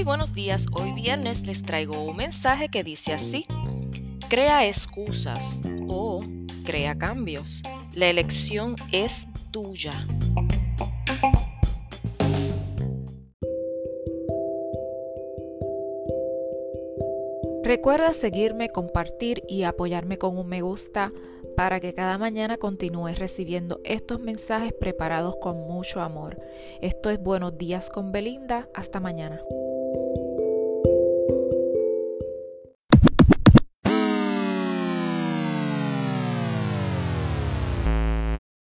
Muy buenos días, hoy viernes les traigo un mensaje que dice así, crea excusas o crea cambios, la elección es tuya. Recuerda seguirme, compartir y apoyarme con un me gusta para que cada mañana continúes recibiendo estos mensajes preparados con mucho amor. Esto es Buenos días con Belinda. Hasta mañana.